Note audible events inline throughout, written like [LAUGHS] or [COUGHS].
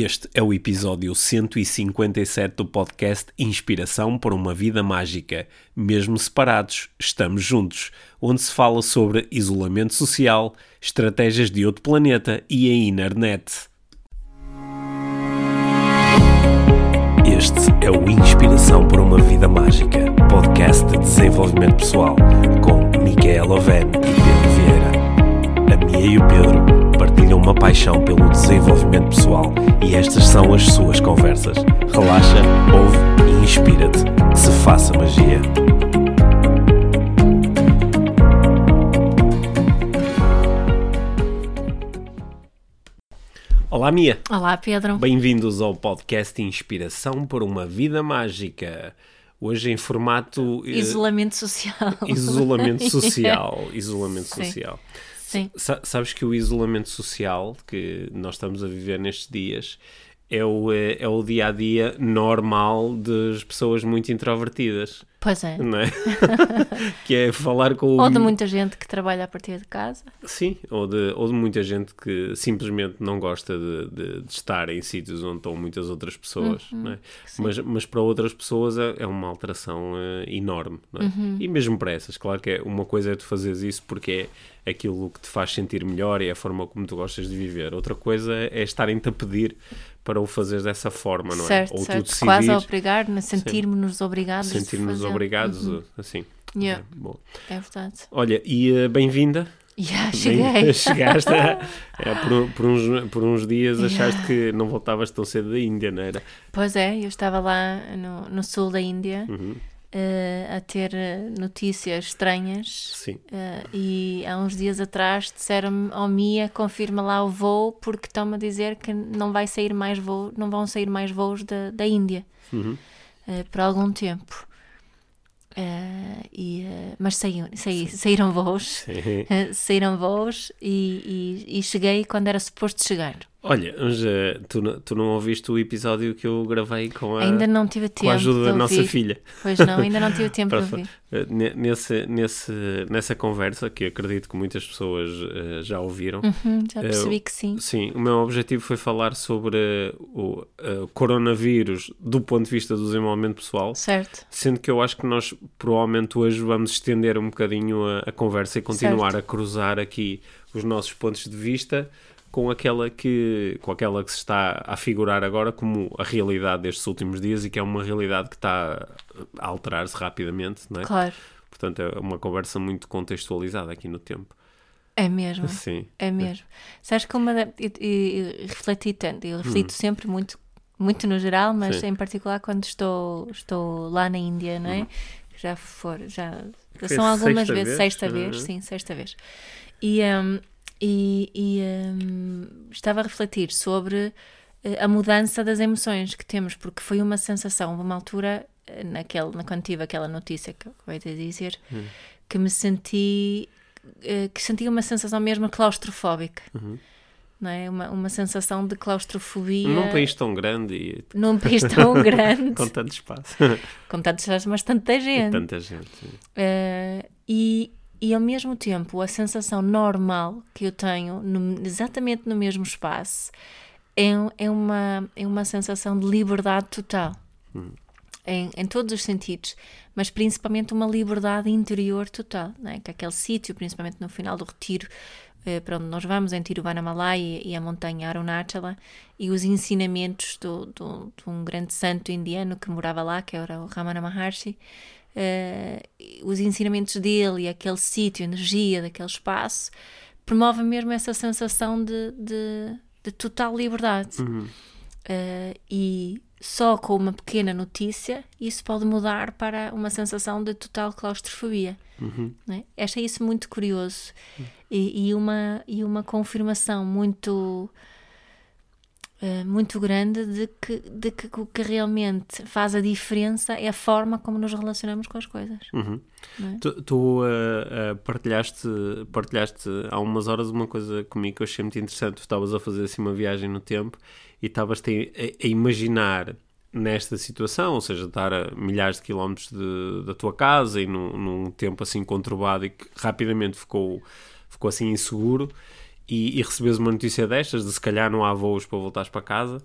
Este é o episódio 157 do podcast Inspiração para uma Vida Mágica. Mesmo separados, estamos juntos, onde se fala sobre isolamento social, estratégias de outro planeta e a internet. Este é o Inspiração para uma Vida Mágica, podcast de desenvolvimento pessoal, com Micaela Oven e Pedro Vieira. A Mia e o Pedro uma paixão pelo desenvolvimento pessoal e estas são as suas conversas. Relaxa, ouve e inspira-te. Que se faça magia. Olá, Mia. Olá, Pedro. Bem-vindos ao podcast Inspiração por uma Vida Mágica. Hoje em formato. eh, Isolamento social. Isolamento [LAUGHS] social. Isolamento social. Sim. Sa- sabes que o isolamento social que nós estamos a viver nestes dias é o, eh, é o dia a dia normal das pessoas muito introvertidas, Pois é. é? [LAUGHS] que é falar com. Ou de muita gente que trabalha a partir de casa. Sim, ou de, ou de muita gente que simplesmente não gosta de, de- de estar em sítios onde estão muitas outras pessoas, não é? mas, mas para outras pessoas é, é uma alteração eh, enorme, é? E mesmo para essas, claro que é, uma coisa é tu fazeres isso porque é aquilo que te faz sentir melhor e é a forma como tu gostas de viver. Outra coisa é estarem-te a pedir para o fazeres dessa forma, não é? certo, ou certo. tu Quase a obrigar-nos, sentirmos-nos obrigados. fazer. obrigados, assim. Yeah. É, bom. É verdade. Olha, e eh, bem-vinda. Yeah, Bem, cheguei. [LAUGHS] Chegaste a- [LAUGHS] é, por, por uns, por uns dias achaste que não voltavas tão cedo da Índia, não era? Pois é, eu estava lá no, no sul da Índia Uhum. Eh, a ter eh, notícias estranhas. Sim. eh, e há uns dias atrás disseram-me, oh Mia, confirma lá o voo, porque estão-me a dizer que não vai sair mais voo, não vão sair mais voos da, da Índia Uhum. eh, por algum tempo. Eh, e, eh, mas saíram, saí- saíram voos, eh, [LAUGHS] saíram voos e, e- e cheguei quando era suposto chegar. Olha, mas, eh, tu, não- tu não ouviste o episódio que eu gravei com a, ainda não tive tempo com a ajuda da nossa filha? Pois não, ainda não tive [LAUGHS] tempo de Para- ouvir. eh, ne- Nesse, nesse, nessa conversa, que acredito que muitas pessoas eh, já ouviram, Uhum, já percebi que sim. Sim, o meu objetivo foi falar sobre o coronavírus do ponto de vista do desenvolvimento pessoal, Certo. sendo que eu acho que nós provavelmente hoje vamos estender um bocadinho a, a conversa e continuar a cruzar aqui os nossos pontos de vista com aquela que com aquela que se está a figurar agora como a realidade destes últimos dias e que é uma realidade que está a alterar-se rapidamente, não é? Claro. Portanto, é uma conversa muito contextualizada aqui no tempo. É mesmo. Sim. É mesmo. Sabes que uma eu, eu- eu refleti tanto, eu reflito sempre muito, muito no geral, mas Hum. Sim. em particular quando estou, estou lá na Índia, não é? Já for, já Hum. São algumas vezes, vez? sexta vez, Uhum. sim, sexta vez. E, hum, e, e, hum, estava a refletir sobre eh, a mudança das emoções que temos, porque foi uma sensação, uma altura, eh, naquele, na- quando tive aquela notícia que eu acabei de dizer, Hum. que me senti, eh, que senti uma sensação mesmo claustrofóbica. Uhum. Não é? uma, uma sensação de claustrofobia Num país tão grande e num país tão [LAUGHS] grande, com tanto espaço. com tantas pessoas, mas tanta e gente. tanta gente. Eh, e, e ao mesmo tempo, a sensação normal que eu tenho, no- exatamente no mesmo espaço, é, é, uma, é uma sensação de liberdade total. Em, em todos os sentidos, mas principalmente uma liberdade interior total, não é? que aquele sítio, principalmente no final do retiro, eh, para onde nós vamos, em Tiruvannamalai e, e a montanha Arunachala, e os ensinamentos do, do- de um grande santo indiano que morava lá, que era o Ramana Maharshi, eh, os ensinamentos dele e aquele sítio, a energia daquele espaço, promove mesmo essa sensação de, de, de total liberdade. Eh, e só com uma pequena notícia isso pode mudar para uma sensação de total claustrofobia. não é? Achei isso muito curioso e, e uma, e uma confirmação muito eh, muito grande de que, de que o que realmente faz a diferença é a forma como nos relacionamos com as coisas. Uhum. É? Tu, tu, uh, uh, partilhaste, partilhaste há umas horas uma coisa comigo que eu achei muito interessante. Tu estavas a fazer assim uma viagem no tempo e estavas a, a imaginar nesta situação, ou seja, estar a milhares de quilómetros de- da tua casa e num, num tempo assim conturbado e que rapidamente ficou, ficou assim inseguro e, e recebes uma notícia destas, de se calhar não há voos para voltares para casa,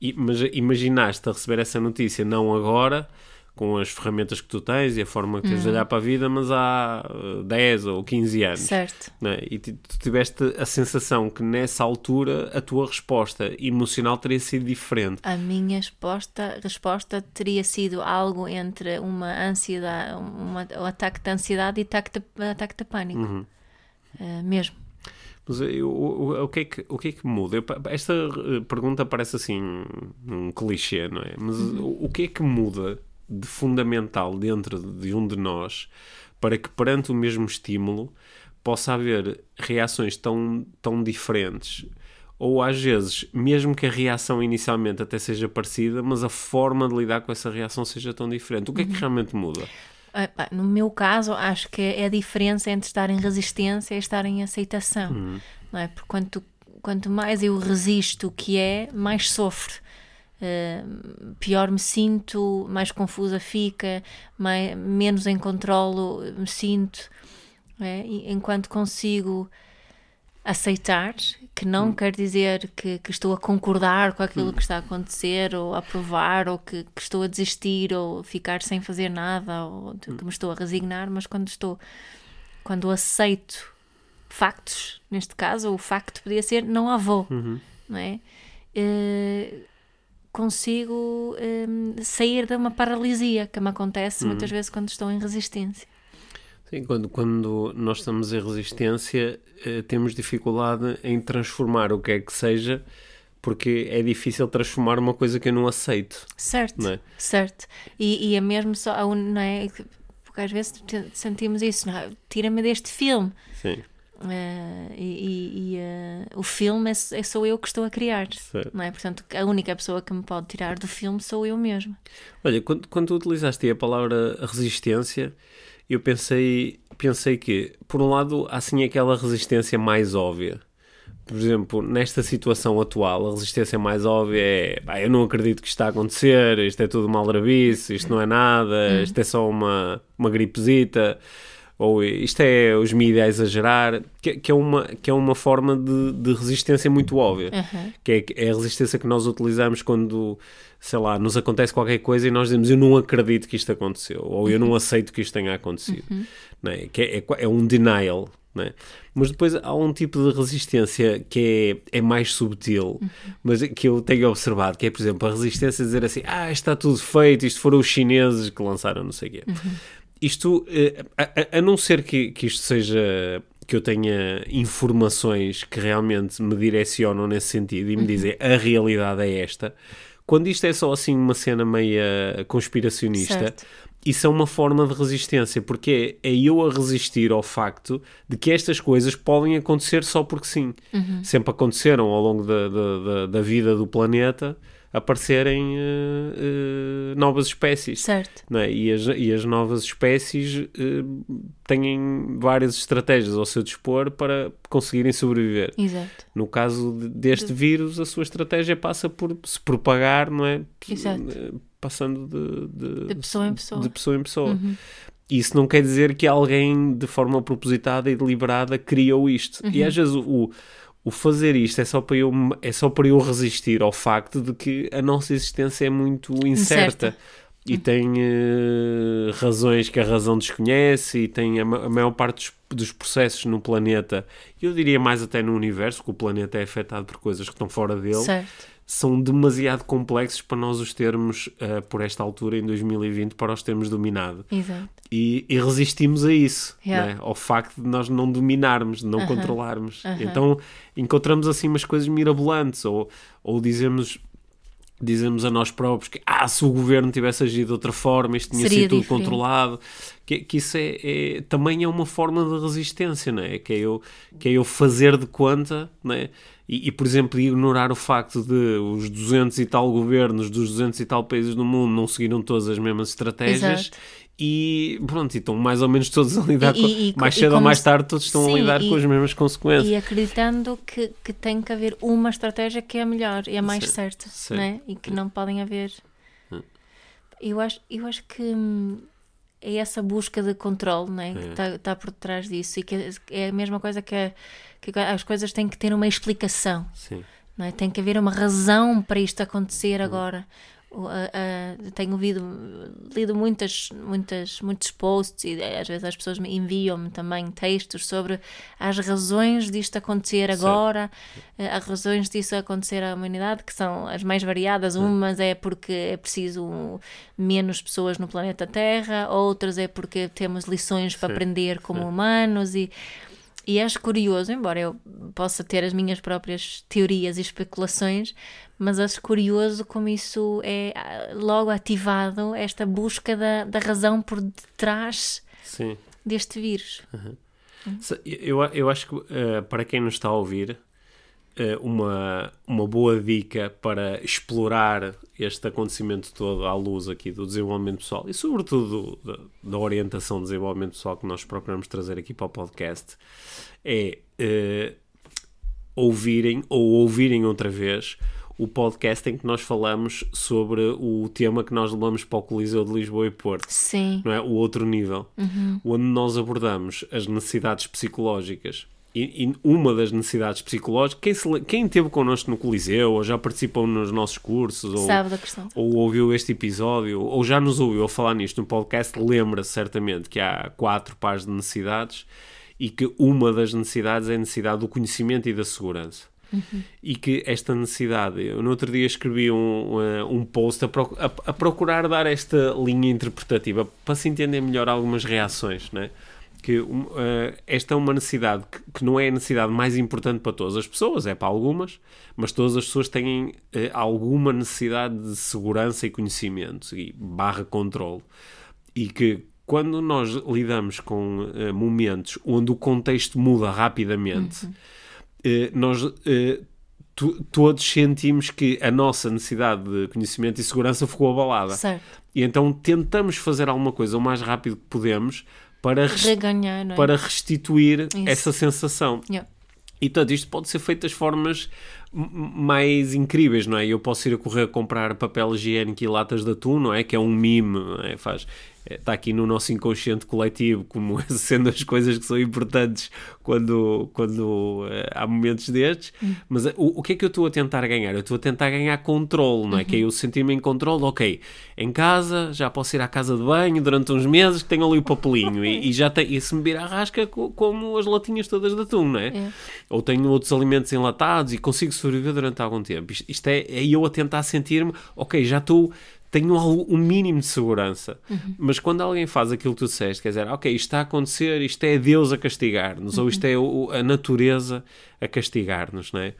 e, mas imaginaste a receber essa notícia não agora, com as ferramentas que tu tens e a forma que tens de Uhum. olhar para a vida, mas há uh, 10 ou 15 anos. Certo. não é? E tu tu tiveste a sensação que nessa altura a tua resposta emocional teria sido diferente. A minha resposta, resposta teria sido algo entre uma ansiedade, uma, um ataque de ansiedade e ataque de, ataque de pânico. Uhum. Uh, mesmo. Mas eu- o, o, que é que, o que é que muda? Eu esta eh, pergunta parece assim um clichê, não é? Mas o, o que é que muda de fundamental dentro de um de nós para que perante o mesmo estímulo possa haver reações tão, tão diferentes? Ou às vezes, mesmo que a reação inicialmente até seja parecida, mas a forma de lidar com essa reação seja tão diferente. O que é que realmente muda? Ah, No meu caso, acho que é a diferença entre estar em resistência e estar em aceitação. Não é? Porque quanto, quanto mais eu resisto o que é, mais sofro. Uh, pior me sinto, mais confusa fica, mais, menos em controlo me sinto. é? Enquanto consigo aceitar, que não quer dizer que, que estou a concordar com aquilo que está a acontecer, ou a aprovar, ou que, que estou a desistir, ou ficar sem fazer nada, ou de que me estou a resignar, mas quando estou, quando aceito factos, neste caso, o facto podia ser não há voo, não é? Eh, consigo eh, sair de uma paralisia que me acontece muitas vezes quando estou em resistência. Sim, quando, quando nós estamos em resistência, eh, temos dificuldade em transformar o que é que seja, porque é difícil transformar uma coisa que eu não aceito. Certo, Não é? certo. E, e é mesmo só, não é? Porque às vezes sentimos isso, é? tira-me deste filme. Sim, Eh, e e, eh, o filme é, é sou eu que estou a criar, certo. não é? Portanto, a única pessoa que me pode tirar do filme sou eu mesma. Olha, quando, quando tu utilizaste a palavra resistência, eu pensei, pensei que, por um lado, há sim aquela resistência mais óbvia. Por exemplo, nesta situação atual, a resistência mais óbvia é eu não acredito que isto está a acontecer, isto é tudo uma aldrabice, isto não é nada, isto é só uma, uma gripezita, ou isto é os mídias a exagerar, que, que é, uma, que é uma forma de, de resistência muito óbvia Aham. que é, é a resistência que nós utilizamos quando, sei lá, nos acontece qualquer coisa e nós dizemos eu não acredito que isto aconteceu, ou eu não aceito que isto tenha acontecido. Não é? Que é, é, é um denial. Não é? Mas depois há um tipo de resistência que é, é mais subtil, mas que eu tenho observado, que é, por exemplo, a resistência a dizer assim, ah, está tudo feito, isto foram os chineses que lançaram não sei o quê. Isto, eh, a, a- a não ser que, que isto seja que eu tenha informações que realmente me direcionam nesse sentido e me dizem a realidade é esta, quando isto é só assim uma cena meia conspiracionista, Certo. isso é uma forma de resistência, porque é, é eu a resistir ao facto de que estas coisas podem acontecer só porque sim. Sempre aconteceram ao longo da, da, da- da vida do planeta aparecerem eh, eh, novas espécies. Certo. não é? e, as, e as novas espécies eh, têm várias estratégias ao seu dispor para conseguirem sobreviver. Exato. No caso de- deste vírus, a sua estratégia passa por se propagar, não é? Exato. Passando de, de, De pessoa em pessoa. de pessoa em pessoa. Isso não quer dizer que alguém, de forma propositada e deliberada, criou isto. Uhum. E às vezes o, o fazer isto é só, para eu, é só para eu resistir ao facto de que a nossa existência é muito incerta. Incerta. E tem eh, razões que a razão desconhece, e tem a, ma- a maior parte dos, dos processos no planeta, eu diria mais até no universo, que o planeta é afetado por coisas que estão fora dele, Certo. São demasiado complexos para nós os termos, eh, por esta altura, em 2020, para os termos dominado. Exato. E, e resistimos a isso, Yeah. né? ao facto de nós não dominarmos, de não controlarmos. Então encontramos assim umas coisas mirabolantes, ou, ou dizemos. Dizemos a nós próprios que ah, se o governo tivesse agido de outra forma, isto tinha Seria sido tudo diferente. controlado. Que, que isso é, é- também é uma forma de resistência, não é? Que é eu, que é eu fazer de conta, não é? E, e, por exemplo, ignorar o facto de os 200 e tal governos dos 200 e tal países do mundo não seguiram todas as mesmas estratégias Exato. e pronto, e estão mais ou menos todos a lidar E- com, e- mais cedo ou mais se- tarde todos estão Sim, a lidar e- com as mesmas consequências. E acreditando que, que tem que haver uma estratégia que é a melhor e a mais certa, sim. não é? E que não podem haver. Hum. Eu acho, eu acho que hum, é essa busca de controle né, que está tá por trás disso e que é a mesma coisa que, que as coisas têm que ter uma explicação. Sim. Não é? Tem que haver uma razão para isto acontecer agora. Uh, uh, tenho ouvido, lido muitas, muitas, muitos posts e às vezes as pessoas me enviam-me também textos sobre as razões disto acontecer agora, uh, as razões disso acontecer à humanidade, que são as mais variadas. Umas é porque é preciso menos pessoas no planeta Terra, outras é porque temos lições para Sim. aprender como Sim. humanos e e acho curioso, embora eu possa ter as minhas próprias teorias e especulações, mas acho curioso como isso é ah, logo ativado, esta busca da, da razão por detrás Sim. deste vírus. Uhum. Eu, eu acho que uh, para quem nos está a ouvir, uma, uma boa dica para explorar este acontecimento todo à luz aqui do desenvolvimento pessoal e, sobretudo, da, da orientação de desenvolvimento pessoal que nós procuramos trazer aqui para o podcast é uh, ouvirem ou ouvirem outra vez o podcast em que nós falamos sobre o tema que nós levamos para o Coliseu de Lisboa e Porto. Sim. Não é? O outro nível. Uhum. Onde nós abordamos as necessidades psicológicas e, e, uma das necessidades psicológicas, quem, se, quem esteve connosco no Coliseu, ou já participou nos nossos cursos, ou, ou ouviu este episódio, ou já nos ouviu falar nisto no podcast, lembra-se certamente que há quatro pares de necessidades e que uma das necessidades é a necessidade do conhecimento e da segurança. Uhum. E que esta necessidade, eu no outro dia escrevi um, um post a, a, a procurar dar esta linha interpretativa para se entender melhor algumas reações, né? Que uh, esta é uma necessidade que, que, não é a necessidade mais importante para todas as pessoas, é para algumas, mas todas as pessoas têm uh, alguma necessidade de segurança e conhecimento e barra controle. E que quando nós lidamos com uh, momentos onde o contexto muda rapidamente, uhum. nós todos sentimos que a nossa necessidade de conhecimento e segurança ficou abalada. Certo. E então tentamos fazer alguma coisa o mais rápido que podemos para, Reganhar, é? para restituir Isso. essa sensação. Yeah. E portanto, isto pode ser feito das formas mais incríveis, não é? Eu posso ir a correr a comprar papel higiênico e latas de atum, não é? Que é um mime, é? faz está aqui no nosso inconsciente coletivo como [LAUGHS] sendo as coisas que são importantes quando, quando uh, há momentos destes, uhum. mas uh, o, o que é que eu estou a tentar ganhar? Eu estou a tentar ganhar controle, não é? Uhum. Que é eu sentir-me em controle, ok, em casa já posso ir à casa de banho durante uns meses que tenho ali o papelinho e, [LAUGHS] e, já tem, e se me vir a rasca como as latinhas todas de atum, não é? é? Ou tenho outros alimentos enlatados e consigo sobreviver durante algum tempo. Isto, isto é, é eu a tentar sentir-me, ok, já estou tenho um mínimo de segurança. Uhum. Mas quando alguém faz aquilo que tu disseste, quer dizer, ok, isto está a acontecer, isto é Deus a castigar-nos, uhum. ou isto é a natureza a castigar-nos, não é?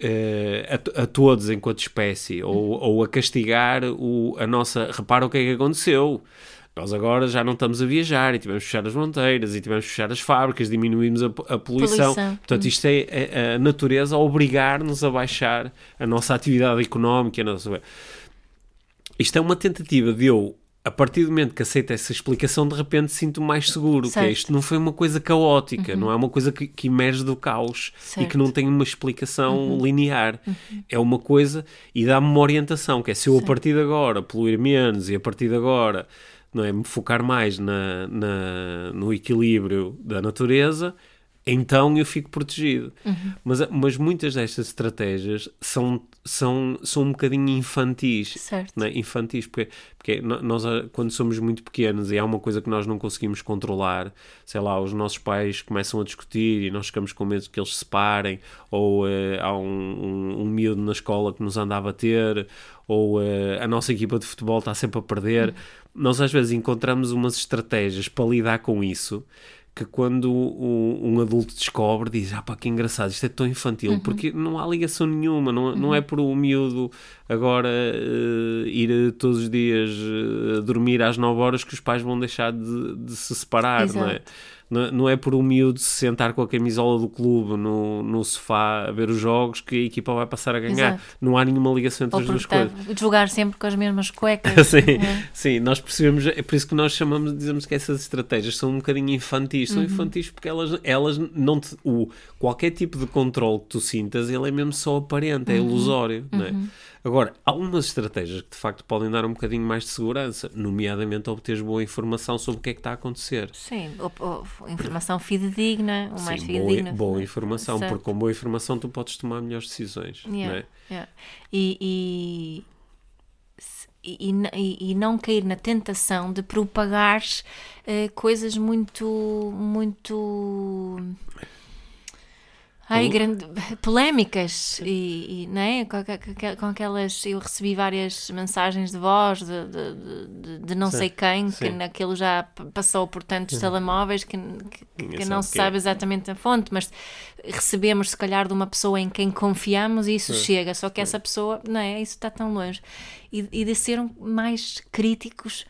Uh, a, a, todos enquanto espécie, uhum. ou, ou a castigar o, a nossa. Repara o que é que aconteceu. Nós agora já não estamos a viajar e tivemos que fechar as fronteiras e tivemos que fechar as fábricas, diminuímos a, a poluição. poluição. Portanto, isto é a, é a natureza a obrigar-nos a baixar a nossa atividade económica. A nossa isto é uma tentativa de eu, a partir do momento que aceito essa explicação, de repente sinto mais seguro. Certo. Que é, isto não foi uma coisa caótica, uhum. não é uma coisa que, que emerge do caos certo. e que não tem uma explicação uhum. linear. Uhum. É uma coisa e dá-me uma orientação, que é se eu certo. a partir de agora poluir menos e a partir de agora não é, me focar mais na, na no equilíbrio da natureza, então eu fico protegido. Uhum. Mas, mas muitas destas estratégias são, são, são um bocadinho infantis. Certo. Né? Infantis, porque, porque nós, quando somos muito pequenos e há uma coisa que nós não conseguimos controlar, sei lá, os nossos pais começam a discutir e nós ficamos com medo que eles se separem, ou uh, há um, um, um miúdo na escola que nos anda a bater, ou uh, a nossa equipa de futebol está sempre a perder. Uhum. Nós às vezes encontramos umas estratégias para lidar com isso que quando um, um, adulto descobre, diz: Ah, pá, que engraçado, isto é tão infantil, uhum. porque não há ligação nenhuma, não, uhum. não é por o miúdo agora uh, ir todos os dias uh, dormir às 9 horas que os pais vão deixar de, de se separar, Exato. não é? Não, é por um miúdo se sentar com a camisola do clube no, no sofá a ver os jogos que a equipa vai passar a ganhar. Exato. Não há nenhuma ligação entre Ou as duas coisas. Jogar sempre com as mesmas cuecas. [LAUGHS] sim, é? sim, nós percebemos, é por isso que nós chamamos, dizemos que essas estratégias são um bocadinho infantis. São uhum. infantis porque elas, elas não te, o, qualquer tipo de controle que tu sintas, ele é mesmo só aparente, é uhum. ilusório, uhum. não é? Agora, há algumas estratégias que de facto podem dar um bocadinho mais de segurança, nomeadamente obteres boa informação sobre o que é que está a acontecer. Sim, ou, ou, informação fidedigna, o mais Sim, fidedigna. boa, boa informação, Certo. porque com boa informação tu podes tomar melhores decisões. Yeah, é? yeah. E, e, e, e e- e não cair na tentação de propagar eh, coisas muito, muito. Ai, grande, polémicas e, e, não é? com, com aquelas eu recebi várias mensagens de voz de, de, de- de não Sim, sei quem que sim. naquilo já passou por tantos telemóveis que, que- que não se é. sabe exatamente a fonte, mas recebemos se calhar de uma pessoa em quem confiamos e isso chega, só que essa pessoa, não é? Isso está tão longe. E, e de ser mais críticos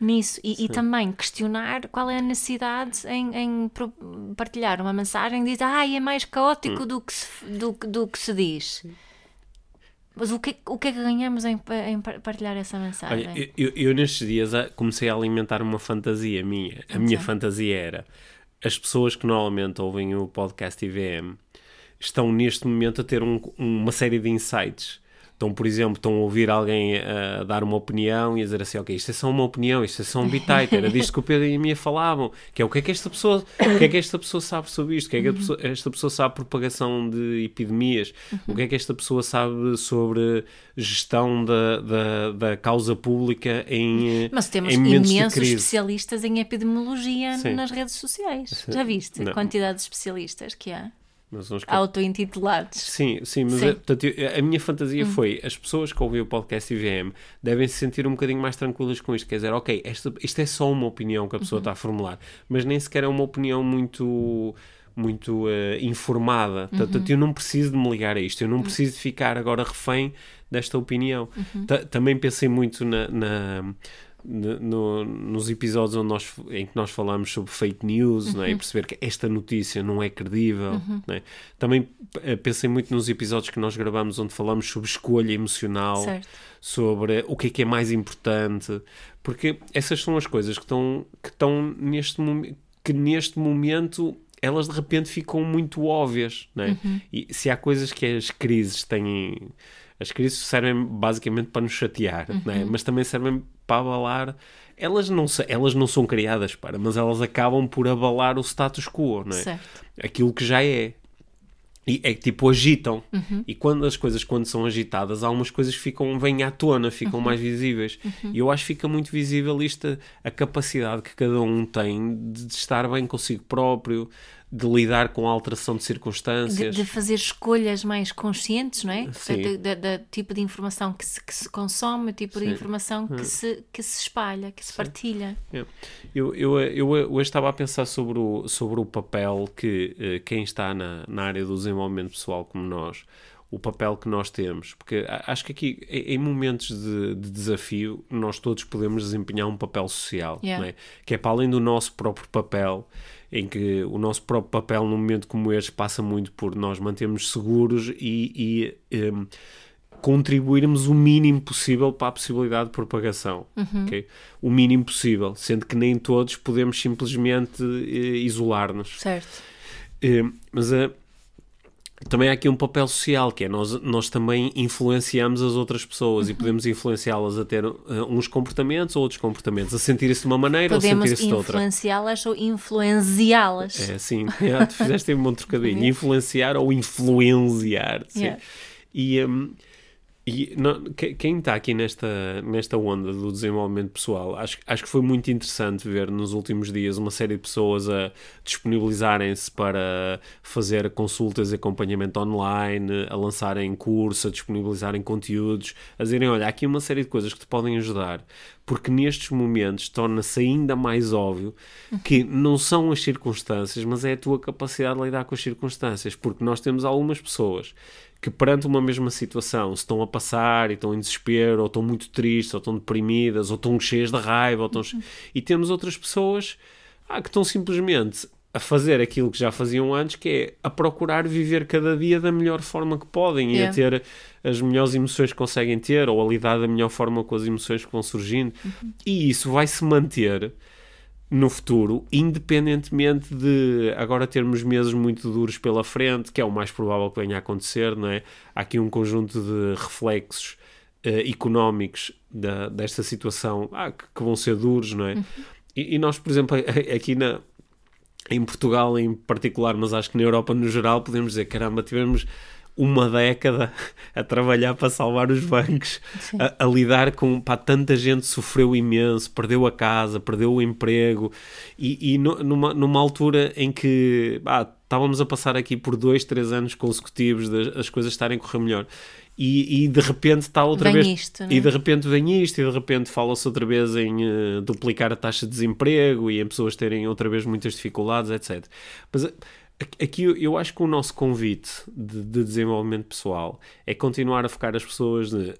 nisso e, e também questionar qual é a necessidade em, em partilhar uma mensagem e dizer, ah, é mais caótico Hum. do, que se, do, que- do que se diz. Mas o que, o que é que ganhamos em, em par- partilhar essa mensagem? Olha, eu, eu- eu nestes dias ah, comecei a alimentar uma fantasia minha. A minha fantasia era as pessoas que normalmente ouvem o podcast IVM estão neste momento a ter um- uma série de insights. Então, por exemplo, estão a ouvir alguém a dar uma opinião e a dizer assim, ok, isto é só uma opinião, isto é só um bitite, era disto que o Pedro e a Mia falavam, que é o que é que esta pessoa, o que é que esta pessoa sabe sobre isto, o que é que a pessoa- esta pessoa sabe propagação de epidemias, o que é que esta pessoa sabe sobre gestão da, da, da causa pública em, eh, Mas temos em imensos especialistas em epidemiologia Sim. nas redes sociais. Já viste Não. a quantidade de especialistas que há? Mas uns que- Auto-intitulados. Sim, sim, mas Sim. é, portanto, eu- a minha fantasia foi as pessoas que ouvem o podcast IVM devem se sentir um bocadinho mais tranquilas com isto. Quer dizer, ok, esta, isto é só uma opinião que a pessoa está a formular, mas nem sequer é uma opinião muito muito eh, informada. Portanto, eu não preciso de me ligar a isto, eu não preciso de ficar agora refém desta opinião. Ta- Também pensei muito na. na- no- no- nos episódios onde nós, em que nós falamos sobre fake news é? e perceber que esta notícia não é credível. não é? Também eh, pensei muito nos episódios que nós gravamos onde falamos sobre escolha emocional, Certo. sobre o que é que é mais importante, porque essas são as coisas que estão, que estão neste momento, que neste momento elas de repente ficam muito óbvias, não é? E se há coisas que as crises têm, as crises servem basicamente para nos chatear, é? Mas também servem para abalar. Elas não, elas não são criadas para, mas elas acabam por abalar o status quo, não é? Certo. Aquilo que já é. E é que tipo agitam. Uhum. E quando as coisas quando são agitadas, algumas coisas ficam, vêm à tona, Uhum. ficam mais visíveis. E eu acho que fica muito visível isto, a capacidade que cada um tem de estar bem consigo próprio, de lidar com a alteração de De, circunstâncias. de fazer escolhas mais conscientes, não é? Sim. Da tipo de informação que se, que se consome, o tipo de Sim. Hum. informação que se, que se espalha, que se partilha. É. Eu, eu, eu hoje estava a pensar sobre o, sobre o papel que eh, quem está na, na área do desenvolvimento pessoal como nós, o papel que nós temos, porque acho que aqui em momentos de, de desafio nós todos podemos desempenhar um papel social, Yeah. não é? que é para além do nosso próprio papel, em que o nosso próprio papel num momento como este passa muito por nós mantermos seguros e, e em, contribuirmos o mínimo possível para a possibilidade de propagação. ok? O mínimo possível, sendo que nem todos podemos simplesmente eh, isolar-nos. Certo. Eh, mas eh, também há aqui um papel social, que é nós, nós também influenciamos as outras pessoas e podemos influenciá-las a ter eh, uns comportamentos ou outros comportamentos, a sentir-se de uma maneira ou Podemos sentir-se de outra. influenciá-las ou influenciá-las. É, sim, é, [LAUGHS] tu fizeste um bom trocadilho. Influenciar ou influenciar. Sim. Yeah. E, hum, e não- que- quem está aqui nesta, nesta onda do desenvolvimento pessoal, acho, acho que foi muito interessante ver nos últimos dias uma série de pessoas a disponibilizarem-se para fazer consultas e acompanhamento online, a lançarem curso, a disponibilizarem conteúdos, a dizerem: olha, há aqui uma série de coisas que te podem ajudar, porque nestes momentos torna-se ainda mais óbvio que não são as circunstâncias, mas é a tua capacidade de lidar com as circunstâncias, porque nós temos algumas pessoas que perante uma mesma situação se estão a passar e estão em desespero, ou estão muito tristes, ou estão deprimidas, ou estão cheias de raiva, ou estão che- e temos outras pessoas ah, que estão simplesmente a fazer aquilo que já faziam antes, que é a procurar viver cada dia da melhor forma que podem e a Yeah. ter as melhores emoções que conseguem ter, ou a lidar da melhor forma com as emoções que vão surgindo. E isso vai se manter no futuro, independentemente de agora termos meses muito duros pela frente, que é o mais provável que venha a acontecer, não é? Há aqui um conjunto de reflexos económicos da, desta situação ah, que, que, vão ser duros, não é? Uhum. E, e, nós, por exemplo, [LAUGHS] aqui na, em Portugal em particular, mas acho que na Europa no geral, podemos dizer, caramba, tivemos uma década a trabalhar para salvar os bancos, a, a, lidar com pá, tanta gente sofreu imenso, perdeu a casa, perdeu o emprego e, e no, numa, numa altura em que pá, estávamos a passar aqui por dois, três anos consecutivos das as coisas estarem a correr melhor. E, e, de repente está outra vem vez. Isto, e de repente vem isto, e de repente fala-se outra vez em uh, duplicar a taxa de desemprego e em pessoas terem outra vez muitas dificuldades, etc. Mas Aqui eu acho que o nosso convite de, de desenvolvimento pessoal é continuar a focar as pessoas de,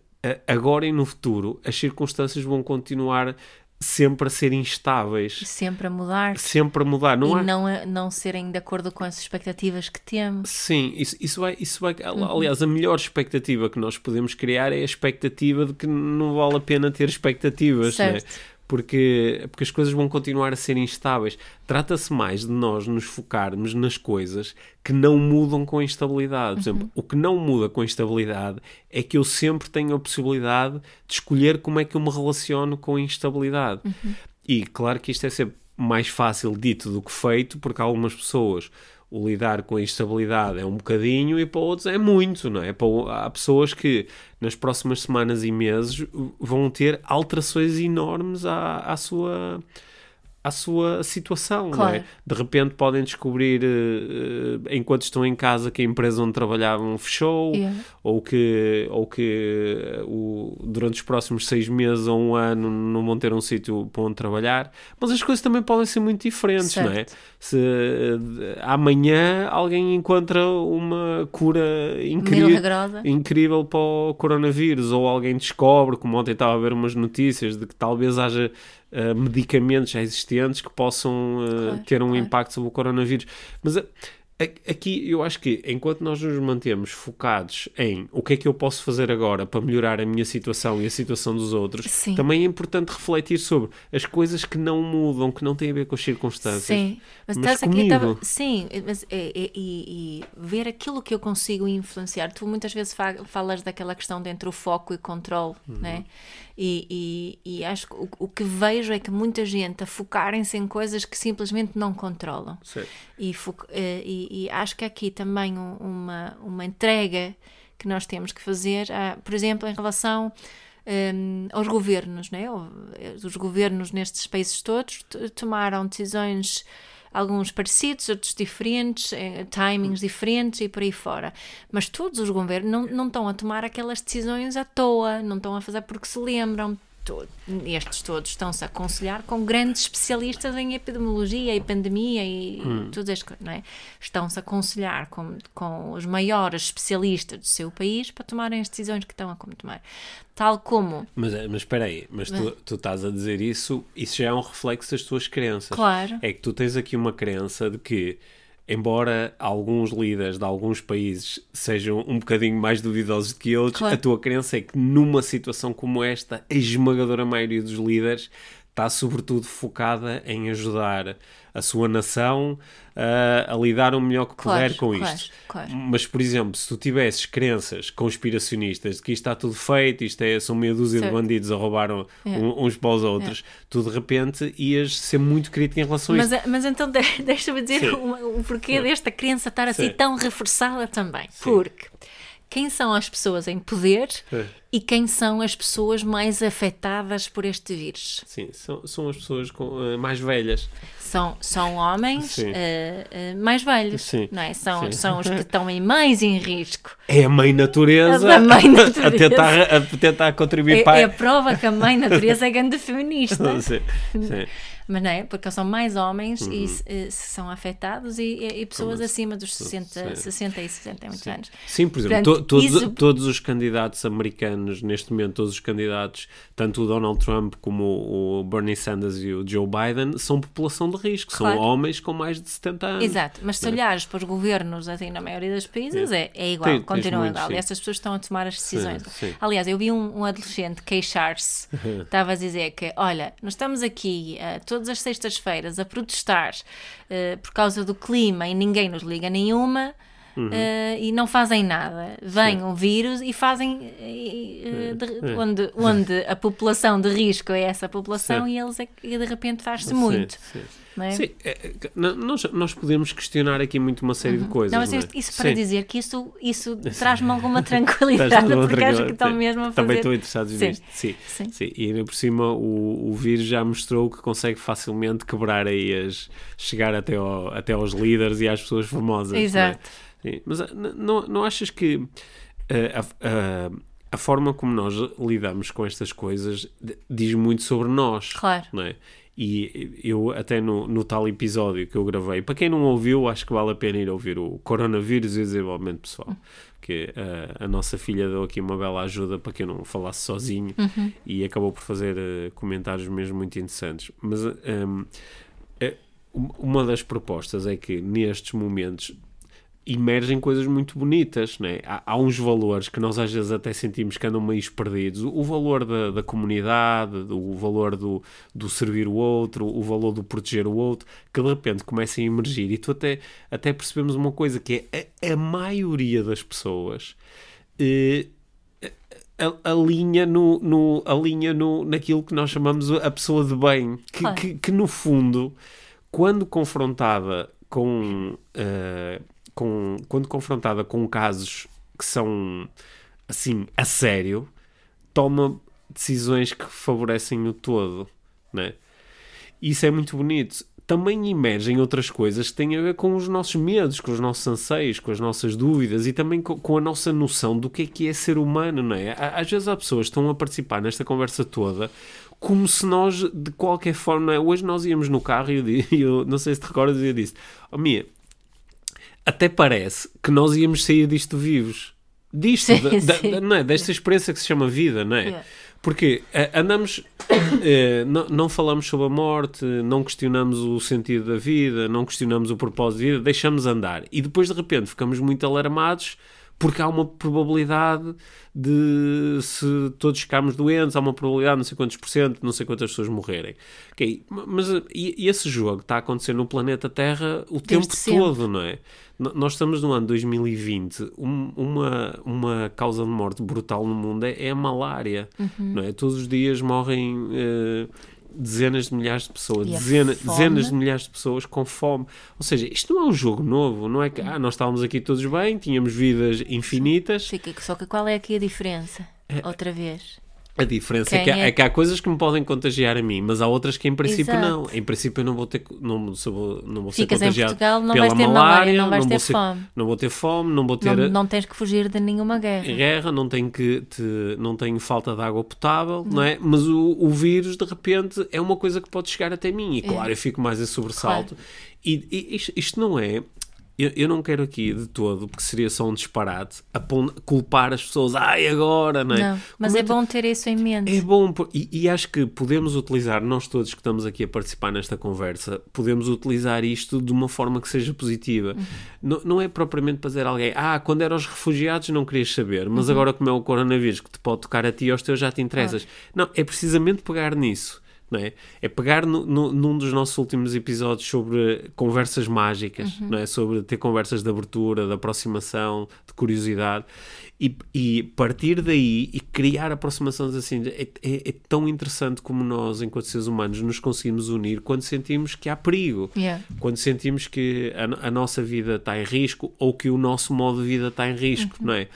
agora e no futuro, as circunstâncias vão continuar sempre a ser instáveis. Sempre a mudar. Sempre a mudar. Não e há... não, não serem de acordo com as expectativas que temos. Sim, isso, isso vai... Isso vai uhum. Aliás, a melhor expectativa que nós podemos criar é a expectativa de que não vale a pena ter expectativas. Certo. Né? Porque, porque as coisas vão continuar a ser instáveis. Trata-se mais de nós nos focarmos nas coisas que não mudam com a instabilidade. Por exemplo, uhum. o que não muda com a instabilidade é que eu sempre tenho a possibilidade de escolher como é que eu me relaciono com a instabilidade. Uhum. E claro que isto é sempre mais fácil dito do que feito, porque algumas pessoas o lidar com a instabilidade é um bocadinho e para outros é muito, não é? Para, há pessoas que nas próximas semanas e meses vão ter alterações enormes à, à sua à sua situação, claro. não é? De repente podem descobrir, uh, enquanto estão em casa, que a empresa onde trabalhavam fechou, yeah. ou que, ou que uh, durante os próximos seis meses ou um ano não vão ter um sítio para onde trabalhar. Mas as coisas também podem ser muito diferentes, certo. não é? Se uh, amanhã alguém encontra uma cura incrível, incrível para o coronavírus, ou alguém descobre, como ontem estava a ver umas notícias, de que talvez haja uh, medicamentos já existentes que possam uh, claro, ter um claro. impacto sobre o coronavírus. Mas uh, aqui eu acho que enquanto nós nos mantemos focados em o que é que eu posso fazer agora para melhorar a minha situação e a situação dos outros, Sim. também é importante refletir sobre as coisas que não mudam, que não têm a ver com as circunstâncias. Sim, mas, mas aqui, tava, sim, mas, é, é, e, e, ver aquilo que eu consigo influenciar. Tu muitas vezes falas daquela questão de entre o foco e o controle, uhum. né? E, e, e acho que o, o, que vejo é que muita gente a focarem-se em coisas que simplesmente não controlam. E, eh, e, e, acho que aqui também uma, uma entrega que nós temos que fazer, a, por exemplo, em relação um, aos governos, né? os governos nestes países todos tomaram decisões alguns parecidos, outros diferentes, eh, timings diferentes e por aí fora. Mas todos os governos não, não estão a tomar aquelas decisões à toa, não estão a fazer porque se lembram. Todo, estes todos estão-se a aconselhar com grandes especialistas em epidemiologia e pandemia e hum. tudo isso, não é? Estão-se a aconselhar com, com os maiores especialistas do seu país para tomarem as decisões que estão a tomar. Tal como. Mas, eh, mas espera aí, mas tu, tu estás a dizer isso, isso já é um reflexo das tuas crenças. Claro. É que tu tens aqui uma crença de que embora alguns líderes de alguns países sejam um bocadinho mais duvidosos do que outros, claro. a tua crença é que numa situação como esta, a esmagadora maioria dos líderes está sobretudo focada em ajudar a sua nação uh, a lidar o melhor que puder claro, com isto. Claro, claro. Mas, por exemplo, se tu tivesses crenças conspiracionistas de que isto está tudo feito, isto é, são meia dúzia certo. de bandidos a roubar um, é. uns para os outros, é. tu de repente ias ser muito crítico em relação mas, a isto. Mas então [LAUGHS] deixa-me dizer o, o porquê desta crença estar assim Sim. tão reforçada também. Sim. Porque quem são as pessoas em poder é. e quem são as pessoas mais afetadas por este vírus. Sim, são, são as pessoas com, uh, mais velhas. São, são homens uh, uh, mais velhos, Sim. não é? São, são os que estão em mais em risco. É a mãe natureza, a, mãe natureza. [LAUGHS] a, tentar, a tentar contribuir é, para... É a prova que a mãe natureza é grande feminista. [LAUGHS] Sim. Sim mas não é? Porque são mais homens uhum. e uh, são afetados e, e pessoas acima dos 60, 60 e 60 muitos anos. Sim, por exemplo, Portanto, to, todos, isso... todos os candidatos americanos, neste momento, todos os candidatos, tanto o Donald Trump como o, o Bernie Sanders e o Joe Biden, são população de risco, claro. são homens com mais de 70 anos. Exato, mas se é? olhares para os governos, assim, na maioria dos países, é, é igual, Tem, continua igual. E essas pessoas estão a tomar as decisões. Sim, sim. Aliás, eu vi um, um adolescente queixar-se, [LAUGHS] estava a dizer que, olha, nós estamos aqui, uh, todas as sextas-feiras a protestar uh, por causa do clima e ninguém nos liga nenhuma, uhum. uh, e não fazem nada. Vem Sim. um vírus e fazem uh, de, é. onde, onde a população de risco é essa população Sim. e eles é que de repente faz-se muito. Sim. É? Sim, é, é nós, nós podemos questionar aqui muito uma série uhum. de coisas. Não, mas isso, isso para Sim. dizer que isso, isso traz-me alguma [LAUGHS] tranquilidade, porque acho que estão mesmo a fazer. Também estão interessados Sim. nisto. Sim. Sim. Sim. E ainda por cima o, o vírus já mostrou que consegue facilmente quebrar aí as. chegar até, ao, até aos líderes e às pessoas famosas. É? Exato. Sim. Mas ah, não, não achas que. Uh, a, a, a forma como nós lidamos com estas coisas diz muito sobre nós. Claro. Não é? E eu, até no, no tal episódio que eu gravei, para quem não ouviu, acho que vale a pena ir ouvir o Coronavírus e o Desenvolvimento Pessoal. Que a, a nossa filha deu aqui uma bela ajuda para que eu não falasse sozinho uhum. e acabou por fazer uh, comentários mesmo muito interessantes. Mas um, é, uma das propostas é que nestes momentos emergem coisas muito bonitas, né? há, há uns valores que nós às vezes até sentimos que andam meio perdidos, o, o valor da, da comunidade, o valor do, do servir o outro, o valor do proteger o outro, que de repente começam a emergir. E tu até, até percebemos uma coisa que é a, a maioria das pessoas eh, alinha, no, no, alinha no, naquilo que nós chamamos a pessoa de bem, que, que, que, no fundo, quando confrontada com... Uh, com, quando confrontada com casos que são assim a sério, toma decisões que favorecem o todo, né? Isso é muito bonito. Também emergem outras coisas que têm a ver com os nossos medos, com os nossos anseios, com as nossas dúvidas e também com, a nossa noção do que é que é ser humano, não é? Às vezes há pessoas estão a participar nesta conversa toda como se nós, de qualquer forma, é? hoje nós íamos no carro e eu, [LAUGHS] eu não sei se te recordas, eu disse: Oh, Mia, até parece que nós íamos sair disto vivos. Disto, sim, da, sim. Da, não é? desta experiência que se chama vida, não é? Yeah. Porque uh, andamos, uh, [COUGHS] não, não, falamos sobre a morte, não questionamos o sentido da vida, não questionamos o propósito da vida, deixamos andar. E depois de repente ficamos muito alarmados porque há uma probabilidade de se todos ficarmos doentes, há uma probabilidade de não sei quantos por cento, não sei quantas pessoas morrerem. Okay, mas e, e esse jogo está a acontecer no planeta Terra o Desde tempo sempre. todo, não é? Nós estamos no ano 2020, um, uma, uma causa de morte brutal no mundo é, é a malária, uhum. não é? Todos os dias morrem... Uh, dezenas de milhares de pessoas, dezena, dezenas de milhares de pessoas com fome. Ou seja, isto não é um jogo novo, não é que ah, nós estávamos aqui todos bem, tínhamos vidas infinitas. Sim, só que qual é aqui a diferença? É, Outra vez. A diferença é que, há, é... é que, há, coisas que me podem contagiar a mim, mas há outras que em princípio Exato. não. Em princípio eu não vou ter não, vou, não vou Ficas ser contagiado Portugal, não pela vais ter malária, não vais não ter fome. Não vou ter fome, não vou ter... Não, não tens que fugir de nenhuma guerra. Guerra, não tenho, que te, não tenho falta de água potável, não, não é? Mas o, o vírus, de repente, é uma coisa que pode chegar até mim. E claro, é. eu fico mais a sobressalto. Claro. E, e isto, isto não é eu, eu, não quero aqui de todo, porque seria só um disparate, culpar as pessoas, ai agora, não é? Não, mas é, é bom ter isso em mente. É bom, e, e, acho que podemos utilizar, nós todos que estamos aqui a participar nesta conversa, podemos utilizar isto de uma forma que seja positiva. Uhum. Não, não é propriamente para dizer a alguém, ah, quando eram os refugiados não querias saber, mas uhum. agora como é o coronavírus que te pode tocar a ti e aos teus já te interessas. Não, é precisamente pegar nisso não é? É pegar no, no, num dos nossos últimos episódios sobre conversas mágicas, uhum. não é? Sobre ter conversas de abertura, de aproximação, de curiosidade e, e partir daí e criar aproximações assim. É, é, é, tão interessante como nós, enquanto seres humanos, nos conseguimos unir quando sentimos que há perigo, yeah. quando sentimos que a, a, nossa vida está em risco ou que o nosso modo de vida está em risco, uhum. não é?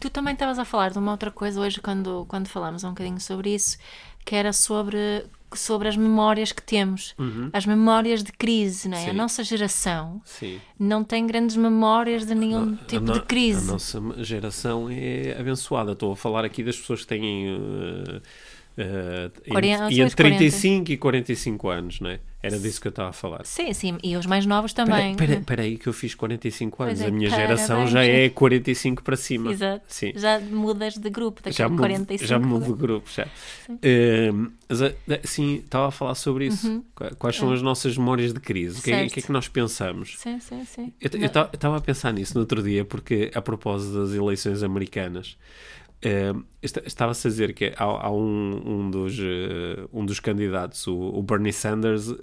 Tu também estavas a falar de uma outra coisa hoje quando, quando falámos um bocadinho sobre isso, que era sobre sobre as memórias que temos, uhum. as memórias de crise, não é? A nossa geração Sim. não tem grandes memórias de nenhum não, tipo no, de crise. A nossa geração é abençoada. Estou a falar aqui das pessoas que têm uh, Uh, 40, entre 35 40. e 45 anos, não é? Era disso que eu estava a falar. Sim, sim, e os mais novos também. Espera aí que eu fiz 45 anos, é, a minha geração já é 45 para cima. Exato. Sim. Já mudas de grupo, daqui já a 45. Já mudo de grupo, já. Sim, uh, estava a falar sobre isso. Uhum. Quais são é. as nossas memórias de crise? O que, é, que, é que nós pensamos? Sim, sim, sim. Eu estava a pensar nisso no outro dia, porque a propósito das eleições americanas, Uh, Estava-se a dizer que há, há um, um, dos, uh, um dos candidatos, o, o Bernie Sanders, uh,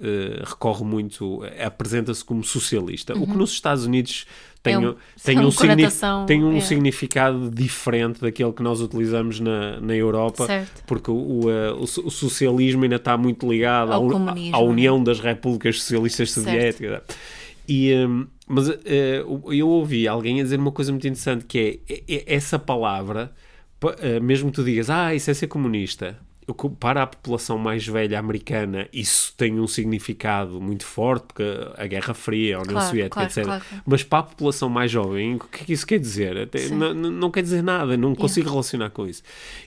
recorre muito, apresenta-se como socialista, uhum. o que uhum. nos Estados Unidos tem, é um, tem, um, [LAUGHS] tem um é. significado diferente daquele que nós utilizamos na, na Europa, certo. porque o, o, o, socialismo ainda está muito ligado Ao à, à União das Repúblicas Socialistas Soviéticas. E, mas eu ouvi alguém a dizer uma coisa muito interessante que é, é, é essa palavra, mesmo que tu digas, ah, isso é ser comunista, para a população mais velha americana isso tem um significado muito forte, porque a Guerra Fria, a União claro, Soviética, claro, etc. Claro. Mas para a população mais jovem, o que é que isso quer dizer? Até, não, não, quer dizer nada, não consigo yeah. relacionar com isso.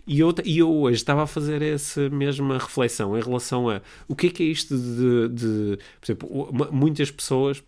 E eu, e eu hoje estava a fazer essa mesma reflexão em relação a o que é que é isto de, de por exemplo, muitas pessoas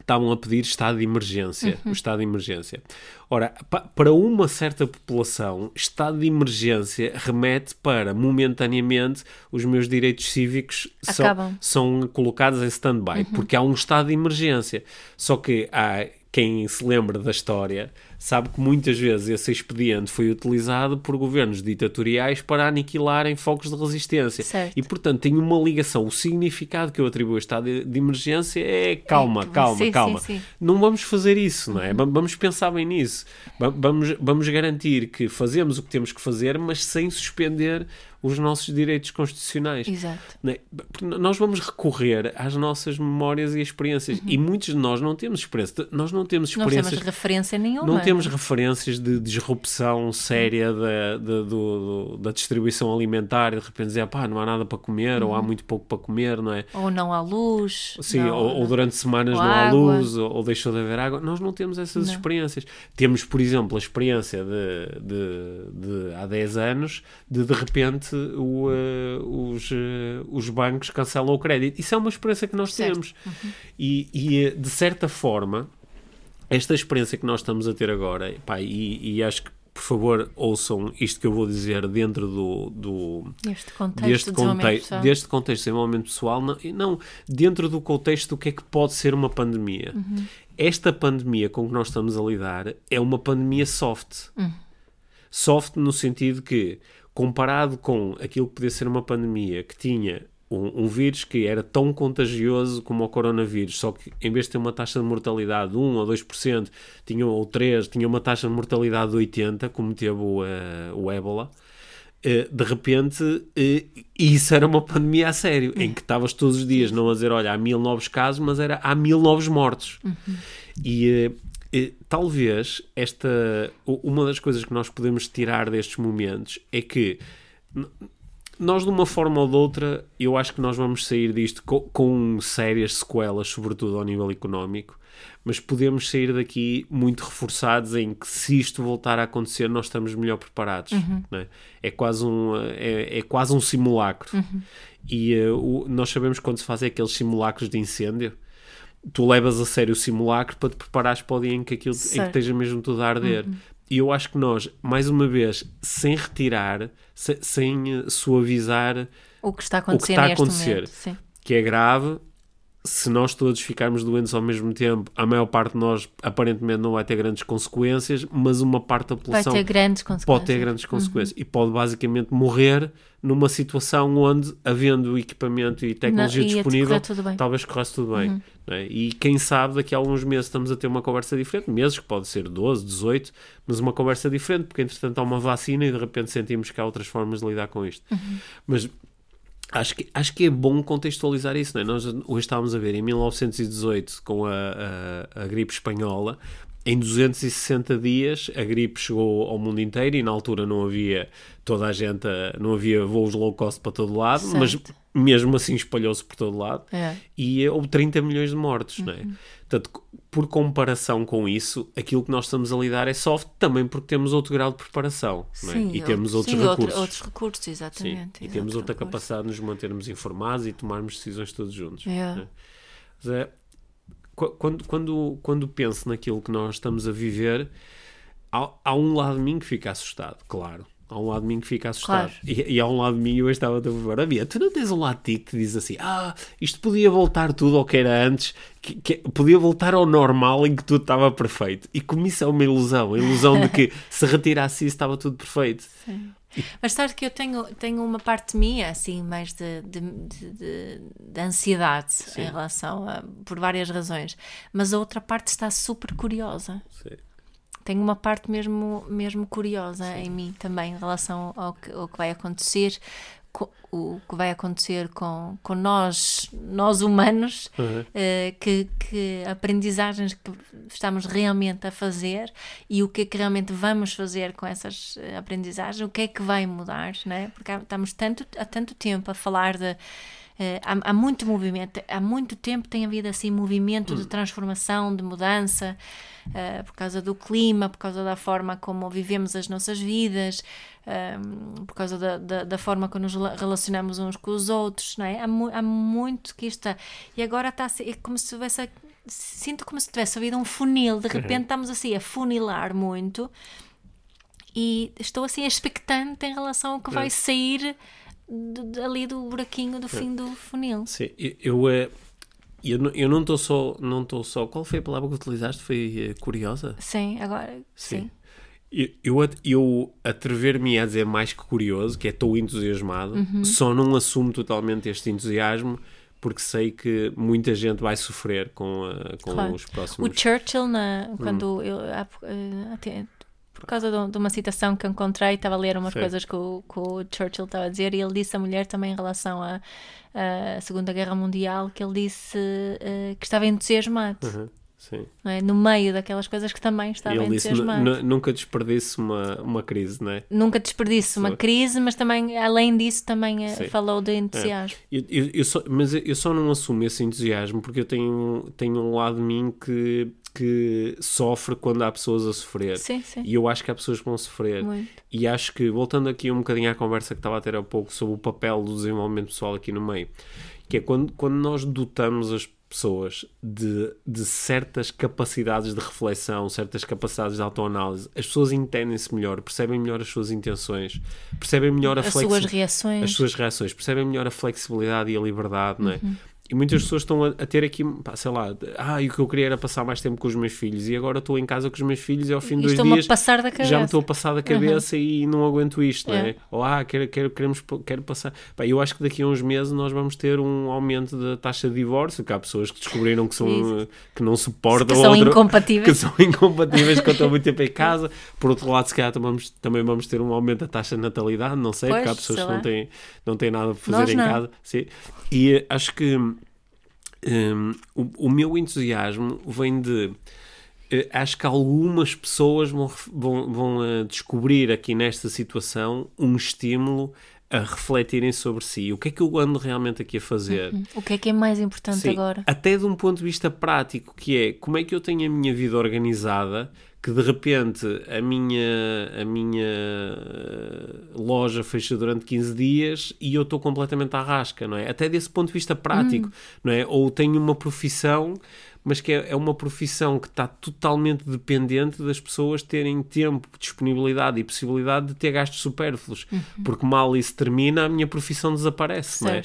estavam a pedir estado de emergência, uhum. o estado de emergência. Ora, pa, para uma certa população, estado de emergência remete para, momentaneamente, os meus direitos cívicos são, são, colocados em stand-by, uhum. porque há um estado de emergência. Só que há quem se lembra da história sabe que muitas vezes esse expediente foi utilizado por governos ditatoriais para aniquilarem focos de resistência. Certo. E, portanto, tem uma ligação. O significado que eu atribuo ao estado de emergência é calma, calma, sim, calma. Sim, sim. Não vamos fazer isso, não é? Uhum. Vamos pensar bem nisso. Vamos, vamos garantir que fazemos o que temos que fazer, mas sem suspender os nossos direitos constitucionais. Exato. É? Nós vamos recorrer às nossas memórias e experiências. Uhum. E muitos de nós não temos experiência. Nós não temos experiências. Não temos referência nenhuma. Não temos referências de disrupção séria da, da, do, da distribuição alimentar. De repente dizer, pá, não há nada para comer, uhum. ou há uhum. muito pouco para comer, não é? Ou não há luz. Sim, não, ou, ou, durante semanas não há luz, ou, ou, deixou de haver água. Nós não temos essas não. experiências. Temos, por exemplo, a experiência de, de, de há 10 anos de de repente o, uh, os, uh, os bancos cancelam o crédito. Isso é uma experiência que nós certo. temos. Uhum. E, e, de certa forma, esta experiência que nós estamos a ter agora, pá, e, e acho que por favor, ouçam isto que eu vou dizer dentro do, do contexto deste, contexto, deste contexto de desenvolvimento pessoal, não, não, dentro do contexto do que é que pode ser uma pandemia. Uhum. Esta pandemia com que nós estamos a lidar é uma pandemia soft. Uhum. Soft no sentido que comparado com aquilo que podia ser uma pandemia que tinha um, um, vírus que era tão contagioso como o coronavírus, só que em vez de ter uma taxa de mortalidade de 1 ou 2%, tinha, ou 3%, tinha uma taxa de mortalidade de 80%, como teve o, uh, o ébola. Uh, de repente, uh, isso era uma pandemia a sério, em que estavas todos os dias não a dizer, olha, há mil novos casos, mas era há mil novos mortos. Uhum. E talvez esta uma das coisas que nós podemos tirar destes momentos é que nós de uma forma ou de outra eu acho que nós vamos sair disto com, com sérias sequelas sobretudo ao nível económico mas podemos sair daqui muito reforçados em que se isto voltar a acontecer nós estamos melhor preparados uhum. é? é? quase um é, é, quase um simulacro uhum. e uh, o, nós sabemos quando se fazem aqueles simulacros de incêndio tu levas a sério o simulacro para te preparares para o dia em que aquilo em que esteja mesmo tudo a arder. Uhum. E eu acho que nós, mais uma vez, sem retirar, se, sem eh, suavizar o que está a acontecer, que, está a acontecer que é grave, se nós todos ficarmos doentes ao mesmo tempo, a maior parte de nós aparentemente não vai ter grandes consequências, mas uma parte da população ter pode ter grandes consequências uhum. e pode basicamente morrer numa situação onde, havendo equipamento e tecnologia não, disponível, talvez corresse tudo bem. Uhum. É? E quem sabe daqui a alguns meses estamos a ter uma conversa diferente, meses que pode ser 12, 18, mas uma conversa diferente, porque entretanto há uma vacina e de repente sentimos que há outras formas de lidar com isto. Uhum. Mas Acho que, acho que é bom contextualizar isso, não é? Nós hoje estávamos a ver em 1918 com a, a, a gripe espanhola, em 260 dias a gripe chegou ao mundo inteiro e na altura não havia toda a gente, não havia voos low cost para todo lado, certo. mas mesmo assim espalhou-se por todo lado é. e houve 30 milhões de mortos, uhum. não é? Uhum. Portanto, por comparação com isso, aquilo que nós estamos a lidar é soft também porque temos outro grau de preparação é? Sim, e temos outros sim, recursos. Outro, outros recursos, exatamente. Sim, e temos outra recursos. capacidade de nos mantermos informados e tomarmos decisões todos juntos. É. é? Mas é, quando, quando, quando penso naquilo que nós estamos a viver, há, há um lado de mim que fica assustado, claro Há um lado de mim que fica assustado. Claro. E, e há um lado de mim, eu estava a ver, Bia, tu não tens um lado de ti que diz assim: ah, isto podia voltar tudo ao que era antes, que, que, podia voltar ao normal em que tudo estava perfeito. E como isso é uma ilusão, a ilusão de que [LAUGHS] se retirasse isso estava tudo perfeito. Sim. Mas sabes que eu tenho, tenho uma parte minha, assim, mais de, de, de, de ansiedade Sim. em relação a. por várias razões. Mas a outra parte está super curiosa. Sim. Tenho uma parte mesmo, mesmo curiosa Sim. em mim também em relação ao que, ao que vai acontecer, o que vai acontecer com, com nós, nós humanos, uhum. uh, que, que aprendizagens que estamos realmente a fazer e o que é que realmente vamos fazer com essas eh, aprendizagens, o que é que vai mudar, né? porque há, estamos tanto, há tanto tempo a falar de. Uh, há, há, muito movimento, há muito tempo tem havido assim movimento de hum. transformação, de mudança, uh, por causa do clima, por causa da forma como vivemos as nossas vidas, um, por causa da, da, da, forma como nos relacionamos uns com os outros, não é? Há, mu há muito que está. E agora está é como se tivesse. Sinto como se tivesse havido um funil, de repente uhum. estamos assim a funilar muito e estou assim expectante em relação ao que vai sair de, ali do buraquinho do fim do funil. Sim, eu, eu, eu, eu não estou só, não estou só. Qual foi a palavra que utilizaste? Foi uh, curiosa? Sim, agora sim. sim. Eu, eu, eu atrever-me a dizer mais que curioso, que é estou entusiasmado, uhum. só não assumo totalmente este entusiasmo porque sei que muita gente vai sofrer com, uh, com claro. os próximos. O Churchill, na, quando hum. eu, por causa de, de, uma citação que encontrei, estava a ler umas Sim. coisas que o, que o, Churchill estava a dizer, e ele disse à mulher também em relação à, à Segunda Guerra Mundial, que ele disse uh, que estava entusiasmado. Uhum. Sim. É? No meio daquelas coisas que também estava Ele disse, nunca desperdice uma, uma crise, não é? Nunca desperdice uma crise, mas também, além disso, também eh, Sim. falou de entusiasmo. É. Eu, eu, eu só, mas eu só não assumo esse entusiasmo porque eu tenho, tenho um lado de mim que, que sofre quando há pessoas a sofrer. Sim, sim. E eu acho que há pessoas que vão sofrer. Muito. E acho que, voltando aqui um bocadinho à conversa que estava a ter há pouco sobre o papel do desenvolvimento pessoal aqui no meio, que é quando, quando nós dotamos as pessoas de, de certas capacidades de reflexão, certas capacidades de autoanálise, as pessoas entendem-se melhor, percebem melhor as suas intenções, percebem melhor a as suas reações, as suas reações, percebem melhor a flexibilidade e a liberdade, não é? Uhum. E muitas pessoas estão a, a ter aqui, pá, sei lá, ah, e o que eu queria era passar mais tempo com os meus filhos e agora estou em casa com os meus filhos e ao fim de dois dias já me estou a passar da cabeça uhum. e não aguento isto, é. não é? Ou ah, quero, quero, queremos, quero passar. Pá, eu acho que daqui a uns meses nós vamos ter um aumento da taxa de divórcio, que há pessoas que descobriram que, são, que não suportam que são incompatíveis. que são incompatíveis quando estão muito tempo em casa. Por outro lado, se calhar também vamos, também vamos ter um aumento da taxa de natalidade, não sei, pois, porque há pessoas que não têm, não têm nada para fazer nós em não. casa. Sim. E acho que um, o, o, meu entusiasmo vem de. Uh, acho que algumas pessoas vão, vão, vão uh, descobrir aqui nesta situação um estímulo a refletirem sobre si. O que é que eu ando realmente aqui a fazer? Uhum. O que é que é mais importante Sim, agora? Até de um ponto de vista prático, que é como é que eu tenho a minha vida organizada que de repente a minha, a minha eh, loja fecha durante 15 dias e eu estou completamente à rasca, não é? Até desse ponto de vista prático, hum. não é? Ou tenho uma profissão, mas que é, é uma profissão que está totalmente dependente das pessoas terem tempo, disponibilidade e possibilidade de ter gastos supérfluos, uhum. porque mal isso termina, a minha profissão desaparece, certo. não é?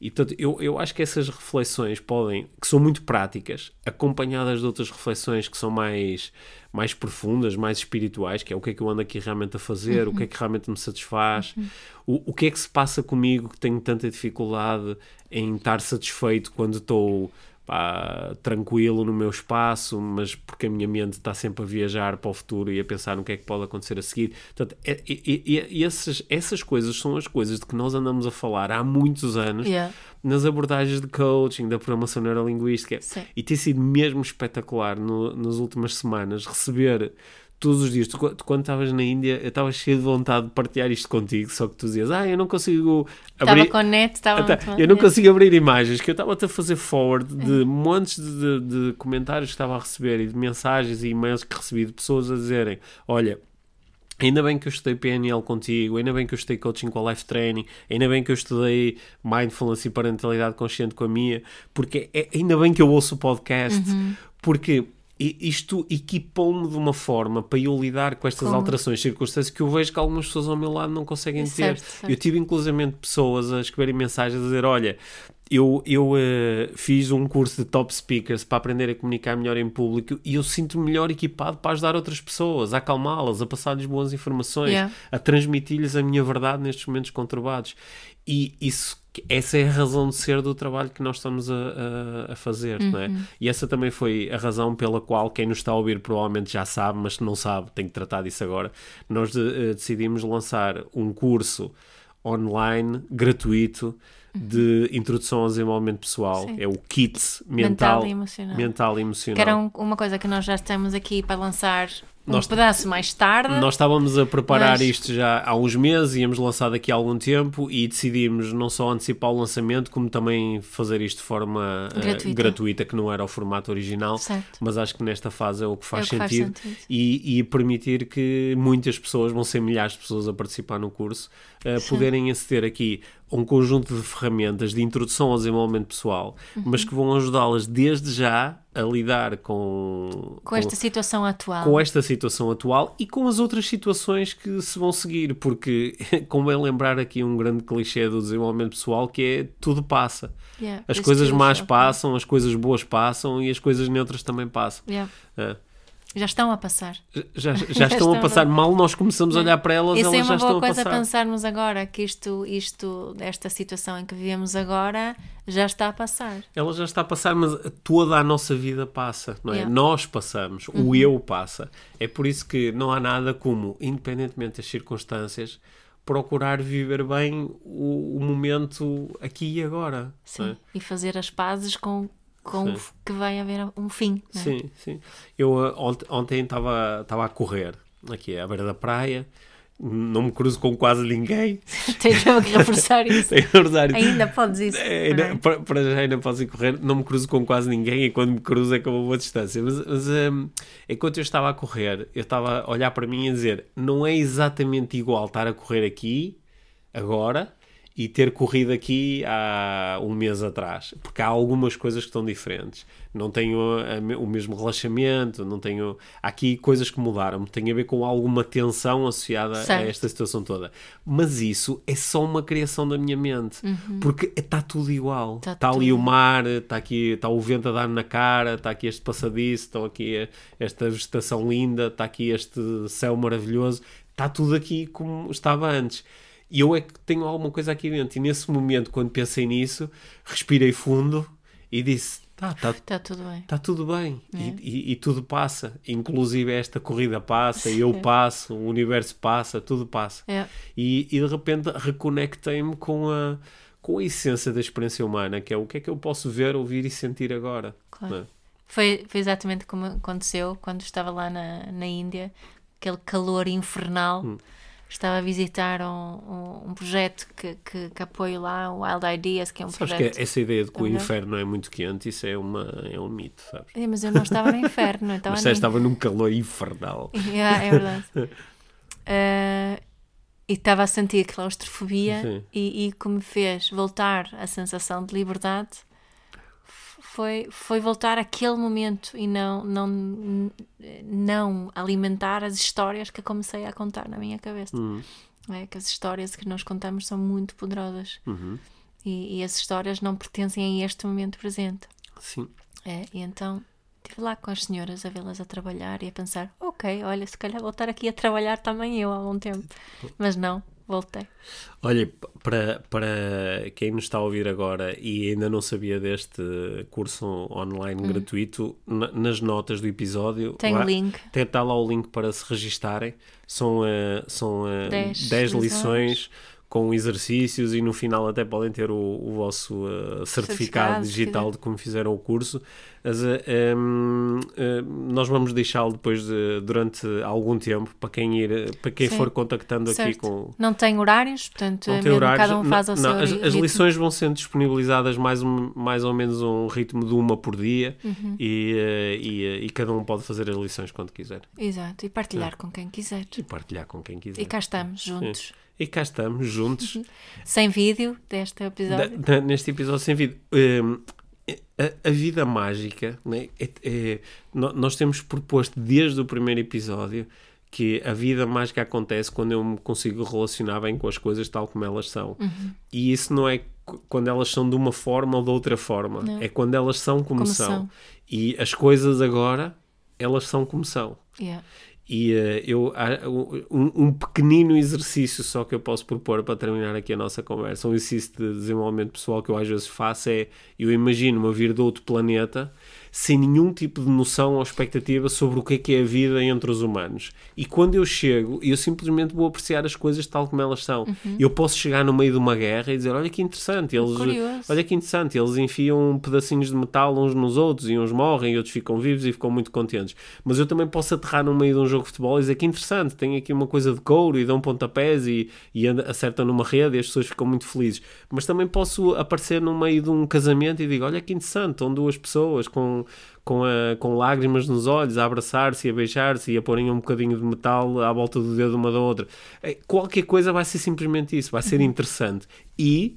E portanto, eu, eu acho que essas reflexões podem, que são muito práticas, acompanhadas de outras reflexões que são mais, mais profundas, mais espirituais, que é o que é que eu ando aqui realmente a fazer, uhum. o que é que realmente me satisfaz, uhum. o, o que é que se passa comigo que tenho tanta dificuldade em estar satisfeito quando estou pá, tranquilo no meu espaço, mas porque a minha mente está sempre a viajar para o futuro e a pensar no que é que pode acontecer a seguir. Portanto, é, é, é, essas, essas coisas são as coisas de que nós andamos a falar há muitos anos yeah. nas abordagens de coaching, da programação neurolinguística. Sim. E tem sido mesmo espetacular no, nas últimas semanas receber todos os dias. Tu, tu quando estavas na Índia, eu estava cheio de vontade de partilhar isto contigo, só que tu dizias, ah, eu não consigo abrir... Estava com net, estava... Até, eu não consigo abrir imagens, que eu estava a fazer forward de é. montes de, de, de, comentários que estava a receber e de mensagens e e-mails que recebi de pessoas a dizerem, olha... Ainda bem que eu estudei PNL contigo, ainda bem que eu estudei coaching com a Life Training, ainda bem que eu estudei Mindfulness e Parentalidade Consciente com a minha, porque é, ainda bem que eu ouço o podcast, uhum. porque e isto equipou-me de uma forma para eu lidar com estas Como? alterações circunstâncias que eu vejo que algumas pessoas ao meu lado não conseguem ter. Certo, certo. Eu tive inclusivamente pessoas a escreverem mensagens a dizer: Olha, eu, eu eh, fiz um curso de top speakers para aprender a comunicar melhor em público e eu sinto-me melhor equipado para ajudar outras pessoas, a acalmá-las, a passar-lhes boas informações, Yeah. a transmitir-lhes a minha verdade nestes momentos conturbados. E isso, essa é a razão de ser do trabalho que nós estamos a, a, a fazer, não é? E essa também foi a razão pela qual quem nos está a ouvir provavelmente já sabe, mas se não sabe, tem que tratar disso agora. Nós de- eh, decidimos lançar um curso online, gratuito, de introdução ao desenvolvimento pessoal. Sim. É o KITS Mental Mental, e Emocional. mental e Emocional. Que era um- uma coisa que nós já estamos aqui para lançar um Nós- pedaço mais tarde. Nós estávamos a preparar Mas- isto já há uns meses, íamos lançar daqui a algum tempo e decidimos não só antecipar o lançamento, como também fazer isto de forma eh, Gratuita. gratuita, que não era o formato original. Certo. Mas acho que nesta fase é o que faz É o que faz sentido, sentido. E, e permitir que muitas pessoas, vão ser milhares de pessoas a participar no curso, eh, poderem aceder aqui a um conjunto de ferramentas de introdução ao desenvolvimento pessoal, mas Uhum. que vão ajudá-las desde já a lidar com, Com esta situação atual. com esta situação atual e com as outras situações que se vão seguir, porque [LAUGHS] convém lembrar aqui um grande clichê do desenvolvimento pessoal que é tudo passa. Yeah, As coisas más passam, as coisas boas passam e as coisas neutras também passam. pass. Yeah. É. Já estão a passar. Já, já [LAUGHS] estão a estão passar a- mal, nós começamos a olhar para elas, Isso elas é já uma estão boa a coisa a passar. pensarmos agora, que isto, isto, esta situação em que vivemos agora, já está a passar. Ela já está a passar, mas toda a nossa vida passa, não é? Yeah. Nós passamos, o eu passa. É por isso que não há nada como, independentemente das circunstâncias, procurar viver bem o, o momento aqui e agora. não é? Sim. E fazer as pazes com, com Sim. que vai haver um fim. não é? Sim, sim. Eu ont- ontem estava estava a correr aqui à beira da praia, não me cruzo com quase ninguém. [LAUGHS] Tens [LAUGHS] que reforçar isso. Tenho a verdade. Ainda podes isso. É, não é? ainda- para, para já ainda posso ir correr, não me cruzo com quase ninguém e quando me cruzo é com uma boa distância. Mas, mas, hum, enquanto eu estava a correr, eu estava a olhar para mim e a dizer: não é exatamente igual estar a correr aqui, agora, e ter corrido aqui há um mês atrás, porque há algumas coisas que estão diferentes. Não tenho a o mesmo relaxamento, não tenho. Há aqui coisas que mudaram, tem a ver com alguma tensão associada a Certo. esta situação toda. Mas isso é só uma criação da minha mente, porque está tudo igual. Uhum. Tá Está ali tudo. o mar, está aqui, está o vento a dar na cara, está aqui este passadiço, estão aqui esta vegetação linda, está aqui este céu maravilhoso, está tudo aqui como estava antes. E eu é que tenho alguma coisa aqui dentro. E nesse momento, quando pensei nisso, respirei fundo e disse: tá, tá, Está tudo bem. está tudo bem É. e, e- e tudo passa. Inclusive esta corrida passa, eu [LAUGHS] passo, o universo passa, tudo passa. É. E, e de repente reconectei-me com a, com a essência da experiência humana, que é o que é que eu posso ver, ouvir e sentir agora. Claro. é? Foi, foi exatamente como aconteceu quando estava lá na, na Índia, aquele calor infernal. Hum. Estava a visitar um, um, um projeto que, que, que apoio lá, o Wild Ideas, que é um Sabes projeto. que essa ideia de que o Uhum. inferno é muito quente, isso é, uma, é um mito, sabes? É, mas eu não estava no inferno, [LAUGHS] estava Mas você estava num calor infernal. [LAUGHS] Yeah, é verdade. [LAUGHS] Eh, e estava a sentir claustrofobia e, e que me fez voltar a sensação de liberdade foi, foi voltar àquele momento e não, não, não alimentar as histórias que comecei a contar na minha cabeça. Hum, É que as histórias que nós contamos são muito poderosas uhum. e, e as histórias não pertencem a este momento presente. Sim. É, e então estive lá com as senhoras a vê-las a trabalhar e a pensar: ok, olha, se calhar vou estar aqui a trabalhar também eu há algum tempo. Mas não, voltei. Olha, para, para quem nos está a ouvir agora e ainda não sabia deste curso online gratuito, na- nas notas do episódio Hum. Tem lá- link. tem- Está lá o link para se registarem. São, eh, são eh, Dez 10 lições. com exercícios e no final até podem ter o, o vosso eh, certificado, Certificado, digital de como fizeram o curso. Mas, eh, em, eh, nós vamos deixá-lo depois de, durante algum tempo para quem ir, eh, para quem Sim. for contactando aqui Certo. com, Não tem horários, portanto, não é tem horários. cada um faz ao Não, seu as, as ritmo. lições vão sendo disponibilizadas mais, um, mais ou menos um ritmo de uma por dia Uhum. e, e, e cada um pode fazer as lições quando quiser Exato, e partilhar com quem quiser. e partilhar com quem quiser. E cá estamos, juntos. E cá estamos juntos [LAUGHS] Sem vídeo deste episódio. da- da- neste episódio sem vídeo. Hum, a, a vida mágica, né? é, é, nós temos proposto desde o primeiro episódio que a vida mágica acontece quando eu me consigo relacionar bem com as coisas tal como elas são. Uhum. E isso não é quando elas são de uma forma ou de outra forma, não. é quando elas são como, como são. são. E as coisas agora, elas são como são. Yeah. E uh, eu, um, um, pequenino exercício só que eu posso propor para terminar aqui a nossa conversa, um exercício de desenvolvimento pessoal que eu às vezes faço é, eu imagino-me vir de outro planeta sem nenhum tipo de noção ou expectativa sobre o que é que é a vida entre os humanos. E quando eu chego, eu simplesmente vou apreciar as coisas tal como elas são. Uhum. Eu posso chegar no meio de uma guerra e dizer, olha que interessante, eles, olha que interessante, eles enfiam pedacinhos de metal uns nos outros e uns morrem e outros ficam vivos e ficam muito contentes. Mas eu também posso aterrar no meio de um jogo de futebol e dizer que interessante, tem aqui uma coisa de couro e dão pontapés e, e acertam numa rede e as pessoas ficam muito felizes. Mas também posso aparecer no meio de um casamento e digo, olha que interessante, estão duas pessoas com com, a, com lágrimas nos olhos, a abraçar-se e a beijar-se e a porem um bocadinho de metal à volta do dedo uma da outra. É, qualquer coisa vai ser simplesmente isso, vai ser uhum. interessante. E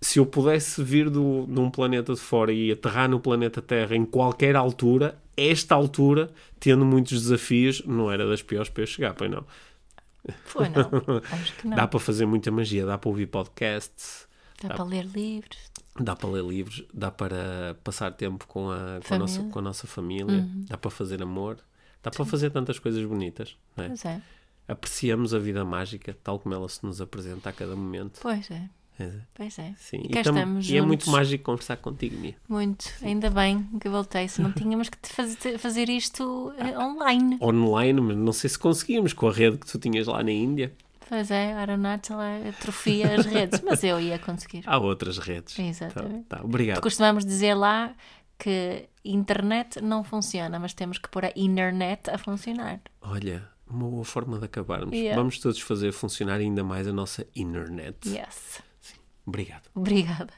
se eu pudesse vir do, de um planeta de fora e aterrar no planeta Terra em qualquer altura, esta altura, tendo muitos desafios, não era das piores para eu chegar, pois não. Foi, não. [LAUGHS] Acho que não. Dá para fazer muita magia, dá para ouvir podcasts. Dá, dá para ler livros. Dá para ler livros, dá para passar tempo com a, com a, nossa, com a nossa família, uhum. dá para fazer amor, dá Sim. para fazer tantas coisas bonitas. Não é? Pois é. Apreciamos a vida mágica tal como ela se nos apresenta a cada momento. Pois é. É. Pois é. Sim. E, estamos e é muito mágico conversar contigo, Mia. Muito. Ainda bem que voltei. Se não tínhamos que fazer, fazer isto uh, online. Online, mas não sei se conseguíamos com a rede que tu tinhas lá na Índia. Pois é, a Aeronáutica atrofia as redes, mas eu ia conseguir. Há outras redes. Exatamente. Tá, tá, obrigado. Costumamos dizer lá que internet não funciona, mas temos que pôr a internet a funcionar. Olha, uma boa forma de acabarmos. Yeah. Vamos todos fazer funcionar ainda mais a nossa internet. Yes. Sim. Obrigado. Obrigada.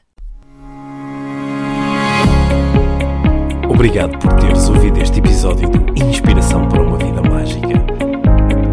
Obrigado por teres ouvido este episódio de Inspiração para uma Vida Mágica